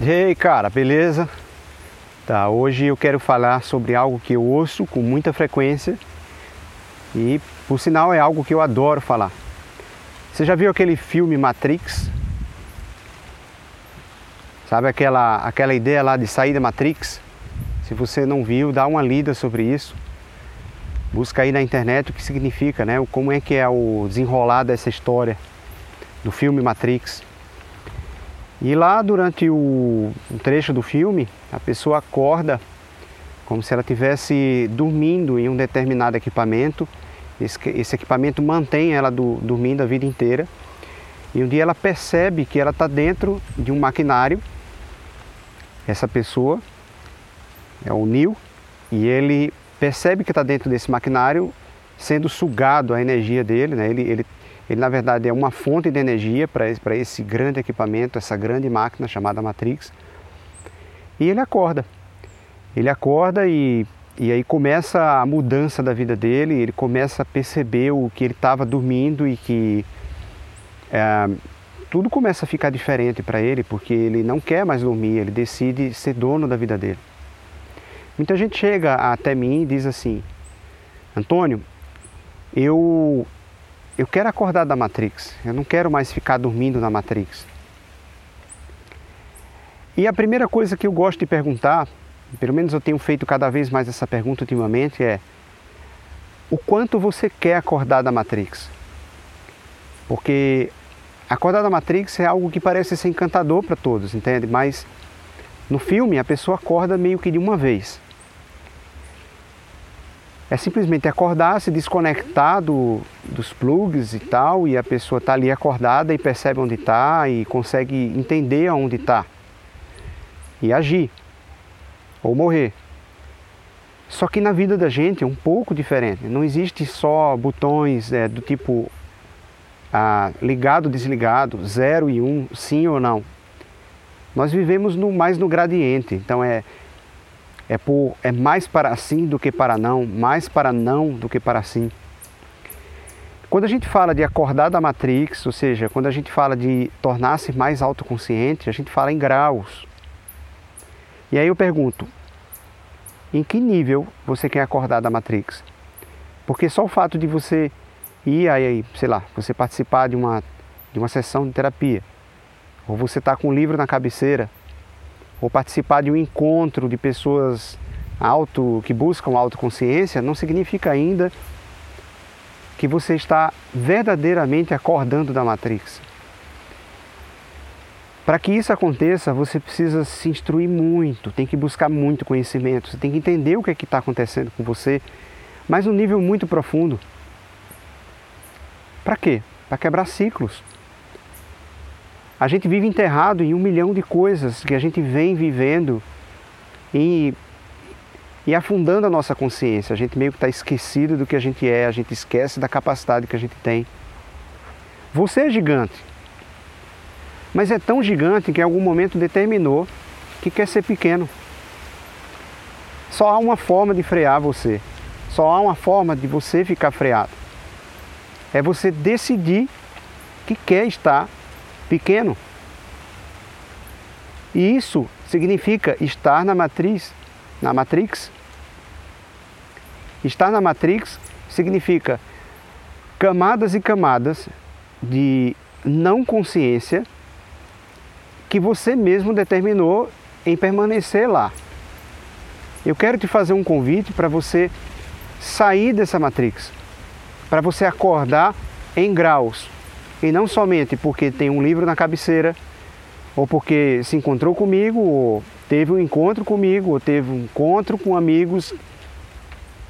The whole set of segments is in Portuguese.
E aí, cara, beleza? Tá, hoje eu quero falar sobre algo que eu ouço com muita frequência e, por sinal, é algo que eu adoro falar. Você já viu aquele filme Matrix? Sabe aquela, aquela ideia lá de sair da Matrix? Se você não viu, dá uma lida sobre isso. Busca aí na internet o que significa, né? Como é que é o desenrolar dessa história do filme Matrix. E lá durante o trecho do filme, a pessoa acorda como se ela estivesse dormindo em um determinado equipamento. Esse, esse equipamento mantém ela do, dormindo a vida inteira. E um dia ela percebe que ela está dentro de um maquinário. Essa pessoa é o Neil e ele percebe que está dentro desse maquinário sendo sugado a energia dele. Né? Ele, ele ele, na verdade, é uma fonte de energia para esse, esse grande equipamento, essa grande máquina chamada Matrix. E ele acorda. Ele acorda e, e aí começa a mudança da vida dele, ele começa a perceber o que ele estava dormindo e que é, tudo começa a ficar diferente para ele, porque ele não quer mais dormir, ele decide ser dono da vida dele. Muita gente chega até mim e diz assim: Antônio, eu eu quero acordar da Matrix, eu não quero mais ficar dormindo na Matrix. E a primeira coisa que eu gosto de perguntar, pelo menos eu tenho feito cada vez mais essa pergunta ultimamente, é: o quanto você quer acordar da Matrix? Porque acordar da Matrix é algo que parece ser encantador para todos, entende? Mas no filme a pessoa acorda meio que de uma vez. É simplesmente acordar, se desconectar do, dos plugs e tal, e a pessoa está ali acordada e percebe onde está e consegue entender onde está. E agir. Ou morrer. Só que na vida da gente é um pouco diferente. Não existe só botões é, do tipo ah, ligado, desligado, zero e um, sim ou não. Nós vivemos no, mais no gradiente. Então é é, por, é mais para sim do que para não, mais para não do que para sim. Quando a gente fala de acordar da Matrix, ou seja, quando a gente fala de tornar-se mais autoconsciente, a gente fala em graus. E aí eu pergunto, em que nível você quer acordar da Matrix? Porque só o fato de você ir aí, sei lá, você participar de uma, de uma sessão de terapia, ou você estar tá com um livro na cabeceira, ou participar de um encontro de pessoas auto, que buscam autoconsciência, não significa ainda que você está verdadeiramente acordando da Matrix. Para que isso aconteça, você precisa se instruir muito, tem que buscar muito conhecimento, você tem que entender o que é está acontecendo com você, mas num nível muito profundo. Para quê? Para quebrar ciclos. A gente vive enterrado em um milhão de coisas que a gente vem vivendo e, e afundando a nossa consciência. A gente meio que está esquecido do que a gente é, a gente esquece da capacidade que a gente tem. Você é gigante, mas é tão gigante que em algum momento determinou que quer ser pequeno. Só há uma forma de frear você. Só há uma forma de você ficar freado. É você decidir que quer estar pequeno. E isso significa estar na matriz, na matrix. Estar na matrix significa camadas e camadas de não consciência que você mesmo determinou em permanecer lá. Eu quero te fazer um convite para você sair dessa matrix, para você acordar em graus, e não somente porque tem um livro na cabeceira, ou porque se encontrou comigo, ou teve um encontro comigo, ou teve um encontro com amigos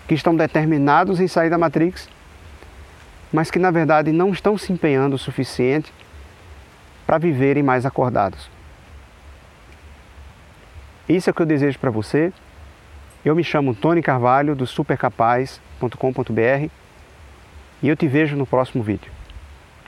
que estão determinados em sair da Matrix, mas que na verdade não estão se empenhando o suficiente para viverem mais acordados. Isso é o que eu desejo para você. Eu me chamo Tony Carvalho do supercapaz.com.br e eu te vejo no próximo vídeo.